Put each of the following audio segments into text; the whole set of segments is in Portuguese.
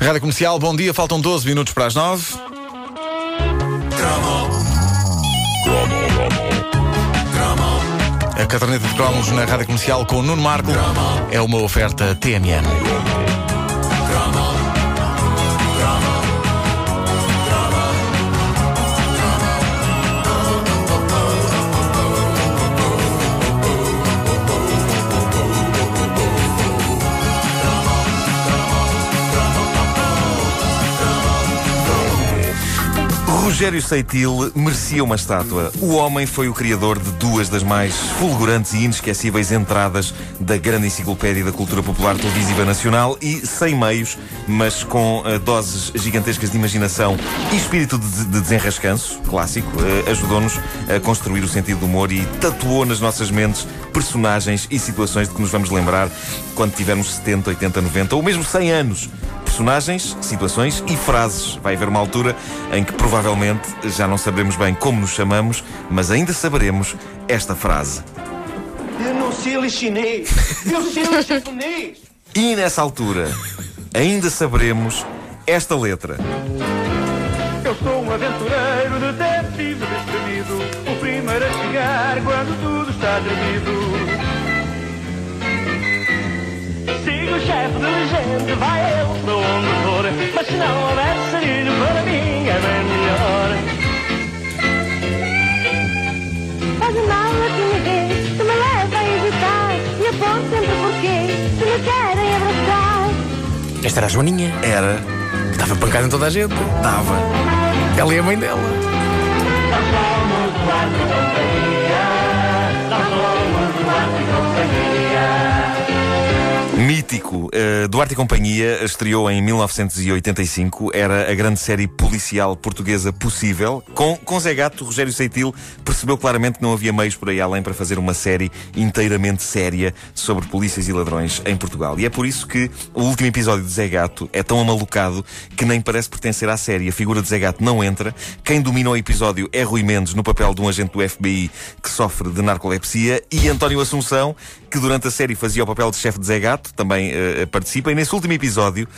Rádio Comercial, bom dia, faltam 12 minutos para as 9. A caderneta de cromos na Rádio Comercial com o Nuno Marco é uma oferta TMN. Rogério Seitil merecia uma estátua. O homem foi o criador de duas das mais fulgurantes e inesquecíveis entradas da grande enciclopédia da cultura popular televisiva nacional e, sem meios, mas com uh, doses gigantescas de imaginação e espírito de, de desenrascanço, clássico, uh, ajudou-nos a construir o sentido do humor e tatuou nas nossas mentes personagens e situações de que nos vamos lembrar quando tivermos 70, 80, 90 ou mesmo 100 anos personagens, situações e frases. Vai haver uma altura em que provavelmente já não saberemos bem como nos chamamos, mas ainda saberemos esta frase. Eu não sei chinês, eu sei japonês. E nessa altura ainda saberemos esta letra. Eu sou um aventureiro, detetive destemido, o primeiro a chegar quando tudo está dormido. O chefe diligente, vai ele para onde for, mas se não houver sarilho, para mim é bem melhor. Faz mal a timidez que me leva a hesitar E aponto sempre porquê se me querem abraçar Esta era a Joaninha, Era, que dava pancada em toda a gente. dava. Ela e a mãe dela. Mítico. Uh, Duarte e Companhia estreou em 1985. Era a grande série policial portuguesa possível. Com, com Zé Gato, Rogério Seitil percebeu claramente que não havia meios por aí além para fazer uma série inteiramente séria sobre polícias e ladrões em Portugal. E é por isso que o último episódio de Zé Gato é tão amalucado que nem parece pertencer à série. A figura de Zé Gato não entra. Quem domina o episódio é Rui Mendes, no papel de um agente do FBI que sofre de narcolepsia, e António Assunção, que durante a série fazia o papel de chefe de Zé Gato, também uh, participa. E nesse último episódio,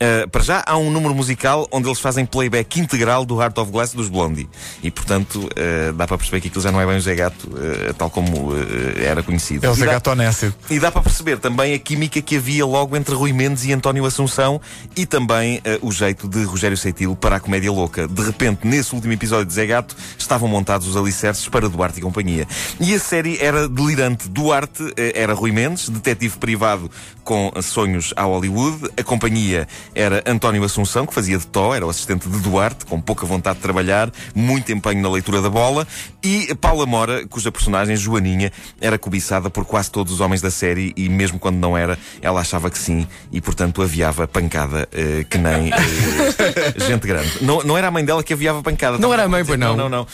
uh, para já, há um número musical onde eles fazem playback integral do Heart of Glass dos Blondie. E, portanto, uh, dá para perceber que aquilo já não é bem o Zé Gato, tal como era conhecido. É o Zé Gato Onésio. e dá para perceber também a química que havia logo entre Rui Mendes e António Assunção e também eh, o jeito de Rogério Seitil para a comédia louca. De repente, nesse último episódio de Zé Gato, estavam montados os alicerces para Duarte e companhia. E a série era delirante. Duarte eh, era Rui Mendes, detetive privado com sonhos à Hollywood. A companhia era António Assunção, que fazia de Tó, era o assistente de Duarte, com pouca vontade de trabalhar, muito empenho na leitura da bola. E Paula Mora, cuja personagem, Joaninha, era cobiçada por quase todos os homens da série e mesmo quando não era, ela achava que sim e, portanto, aviava pancada eh, que nem eh, gente grande. Não, não era a mãe dela que aviava pancada. Não era a mãe, pois não. Não, não,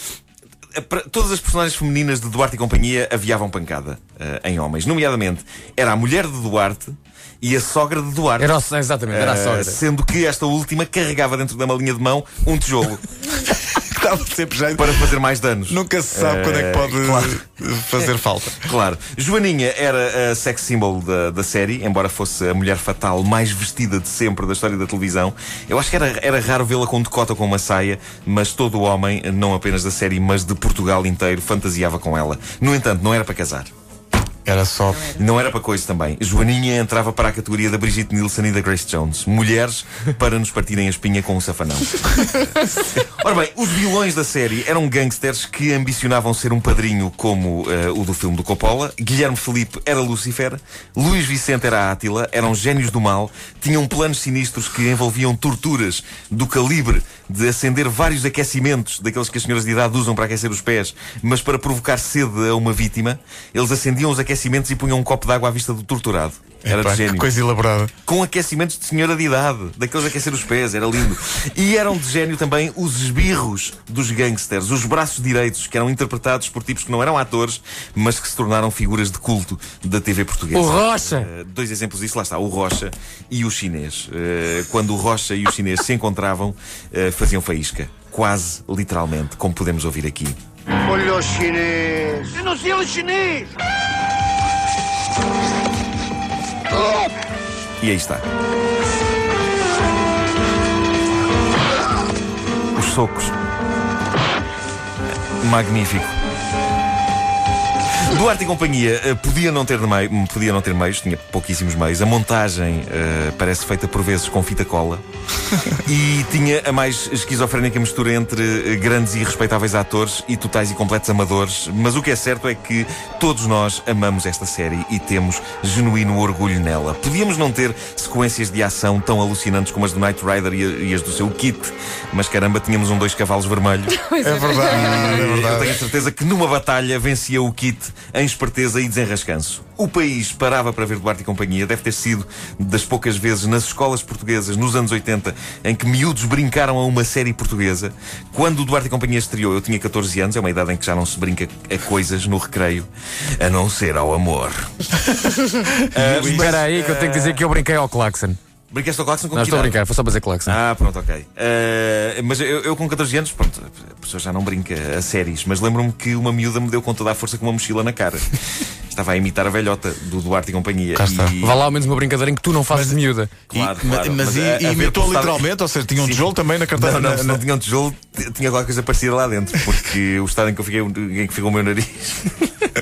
Todas as personagens femininas de Duarte e companhia aviavam pancada eh, em homens. Nomeadamente, era a mulher de Duarte e a sogra de Duarte. Era o, exatamente, era a Eh, sogra. Sendo que esta última carregava dentro da malinha de mão um tijolo dava sempre jeito. para fazer mais danos. Nunca se sabe Eh, quando é que pode claro. fazer falta. Claro. Joaninha era a sex symbol da, da série, embora fosse a mulher fatal mais vestida de sempre da história da televisão. Eu acho que era, era raro vê-la com um decote ou com uma saia, mas todo o homem, não apenas da série, mas de Portugal inteiro, fantasiava com ela. No entanto, não era para casar. Era só. Não era para coisa também. Joaninha entrava para a categoria da Brigitte Nielsen e da Grace Jones. Mulheres para nos partirem a espinha com o safanão. Ora bem, os vilões da série eram gangsters que ambicionavam ser um padrinho como eh, o do filme do Coppola. Guilherme Felipe era Lúcifer. Luís Vicente era Átila. Eram gênios do mal. Tinham planos sinistros que envolviam torturas do calibre de acender vários aquecimentos, daqueles que as senhoras de idade usam para aquecer os pés, mas para provocar sede a uma vítima. Eles acendiam os aquecimentos e punham um copo de água à vista do torturado. Era Epá, de que gênio coisa elaborada. com aquecimentos de senhora de idade, daqueles de aquecer os pés, era lindo. E eram de gênio também os esbirros dos gangsters, os braços direitos, que eram interpretados por tipos que não eram atores, mas que se tornaram figuras de culto da TV portuguesa. O Rocha. Eh, dois exemplos disso, lá está, o Rocha e o chinês. Eh, quando o Rocha e o chinês se encontravam, eh, faziam faísca. Quase literalmente, como podemos ouvir aqui. Olha o chinês. Eu não sei chinês. E aí está. Os socos. Magnífico. Duarte e companhia eh, podia não ter meio, podia não ter meios, tinha pouquíssimos meios. A montagem eh, parece feita por vezes com fita cola e tinha a mais esquizofrénica mistura entre eh, grandes e respeitáveis atores e totais e completos amadores. Mas o que é certo é que todos nós amamos esta série e temos genuíno orgulho nela. Podíamos não ter sequências de ação tão alucinantes como as do Knight Rider e, e as do seu kit, mas caramba, tínhamos um dois cavalos vermelhos. É verdade, é Eu verdade. tenho a certeza que numa batalha vencia o kit em esperteza e desenrascanço. O país parava para ver Duarte e companhia. Deve ter sido das poucas vezes nas escolas portuguesas, nos anos 80, em que miúdos brincaram a uma série portuguesa. Quando o Duarte e companhia estreou, eu tinha 14 anos, é uma idade em que já não se brinca a coisas no recreio, a não ser ao amor. Espera aí que eu tenho que dizer que eu brinquei ao Claxon. Brincaste ao Claxon com Não estou a brincar, foi só para dizer Claxon. Ah, pronto, ok. Uh, mas eu, eu com 14 anos, pronto, a pessoa já não brinca a séries, mas lembro-me que uma miúda me deu com toda a força com uma mochila na cara. Estava a imitar a velhota do Duarte e companhia. Cá está. E, Vá lá ao menos uma brincadeira em que tu não fazes de miúda. Claro, E- claro, mas, mas e, a- a e imitou postado- literalmente, ou seja, tinha um Sim. tijolo também na carteira. Não, não, na- não tinha um tijolo, tinha qualquer coisa parecida lá dentro, porque o estado em que eu fiquei, em que ficou o meu nariz.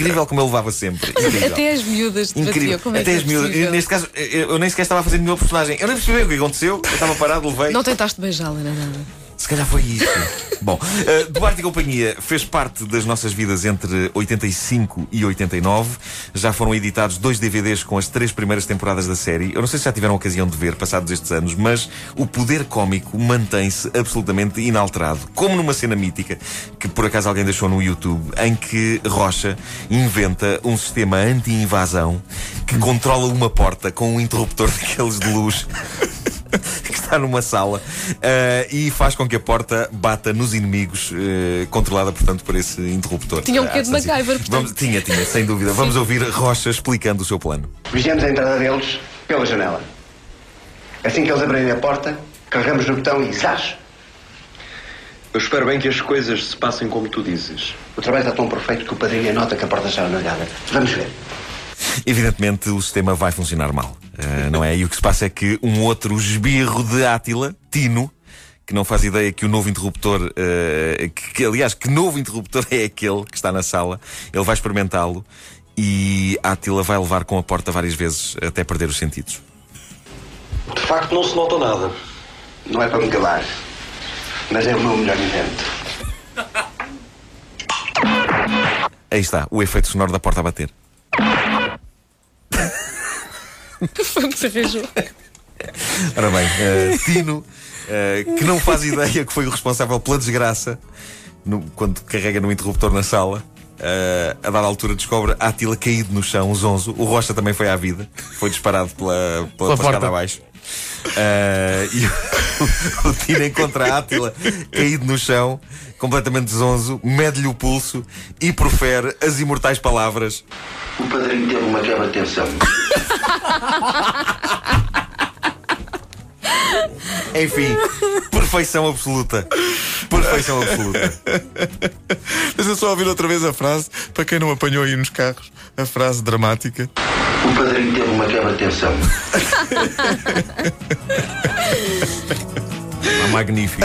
Incrível como eu levava sempre. Incrível. Até as miúdas Incrível. Como é Até que as é miúdas. possível? Neste caso, eu eu nem sequer estava a fazer nenhuma personagem. Eu nem percebi o que aconteceu. Eu estava parado, levei. Não tentaste beijá-la, não é nada. Calhar foi isso. Bom, uh, Duarte e Companhia fez parte das nossas vidas entre 85 e 89. Já foram editados dois DVDs com as três primeiras temporadas da série. Eu não sei se já tiveram a ocasião de ver, passados estes anos, mas o poder cómico mantém-se absolutamente inalterado. Como numa cena mítica, que por acaso alguém deixou no YouTube, em que Rocha inventa um sistema anti-invasão que controla uma porta com um interruptor daqueles de luz que está numa sala eh, e faz com que a porta bata nos inimigos, eh, controlada, portanto, por esse interruptor. Tinha um Ah, bocadinho de assim, MacGyver, portanto. Vamos, tinha, tinha, sem dúvida. Vamos ouvir Rocha explicando o seu plano. Vigiamos a entrada deles pela janela. Assim que eles abrirem a porta, carregamos no botão e zás! Eu espero bem que as coisas se passem como tu dizes. O trabalho está tão perfeito que o padrinho anota que a porta está amargada. Vamos ver. Evidentemente, o sistema vai funcionar mal, eh, não é? E o que se passa é que um outro esbirro de Átila, Tino, que não faz ideia que o novo interruptor, eh, que, que, aliás, que novo interruptor é aquele que está na sala, ele vai experimentá-lo e Átila vai levar com a porta várias vezes até perder os sentidos. De facto, não se nota nada. Não é para me gabar, mas é o meu melhor invento. Aí está, o efeito sonoro da porta a bater. Foi que se arranjou. Ora bem, eh, Tino, eh, que não faz ideia que foi o responsável pela desgraça no- quando carrega no interruptor na sala. eh, a dada altura descobre Átila caído no chão, zonzo. O Rocha também foi à vida, foi disparado pela, pela, pela porta. escada abaixo. Eh, e o, o Tino encontra Átila caído no chão, completamente zonzo, mede-lhe o pulso e profere as imortais palavras. O padrinho teve uma quebra de tensão. Enfim, perfeição absoluta. Perfeição absoluta. Deixa só ouvir outra vez a frase, para quem não apanhou aí nos carros, a frase dramática. O padrinho teve uma quebra de tensão. Magnífico.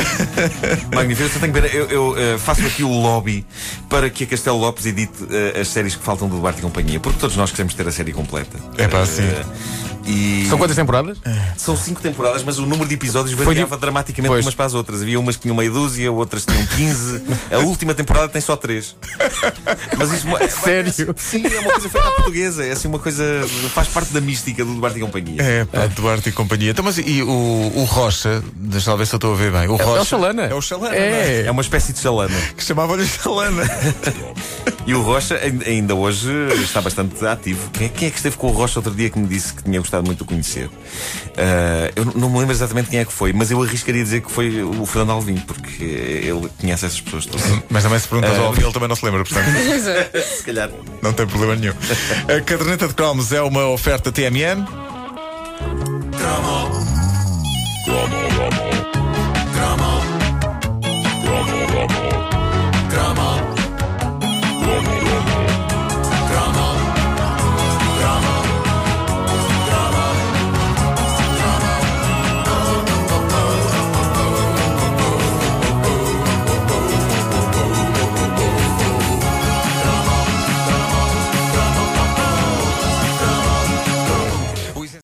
magnífico. Eu só tenho que ver. Eu, eu, eh, faço aqui o lobby para que a Castelo Lopes edite eh, as séries que faltam do Duarte e Companhia, porque todos nós queremos ter a série completa. É pá, sim. Eh, e São quantas temporadas? São cinco temporadas, mas o número de episódios variava dramaticamente Pois. umas para as outras. Havia umas que tinham meia dúzia, outras tinham 15. A última temporada tem só três. Mas isso é- Sério? Sim, é uma coisa feita à portuguesa. É assim uma coisa. faz parte da mística do Duarte e Companhia. É, pá, Duarte e companhia. Então, mas e o, o Rocha, deixa lá ver se eu estou a ver bem. O Rocha, é o Chalana. É o Chalana. não é? É. É uma espécie de chalana. Que chamava-lhe Chalana. E o Rocha ain- ainda hoje está bastante ativo. Quem é, quem é que esteve com o Rocha outro dia que me disse que tinha gostado muito de o conhecer? Ah, eu não me lembro exatamente quem é que foi, mas eu arriscaria dizer que foi o Fernando Alvim, porque ele conhece essas pessoas todas. Mas também se perguntas ao Alvin, ele também não se lembra, portanto, Se calhar. não tem problema nenhum. A caderneta de cromos é uma oferta TMN.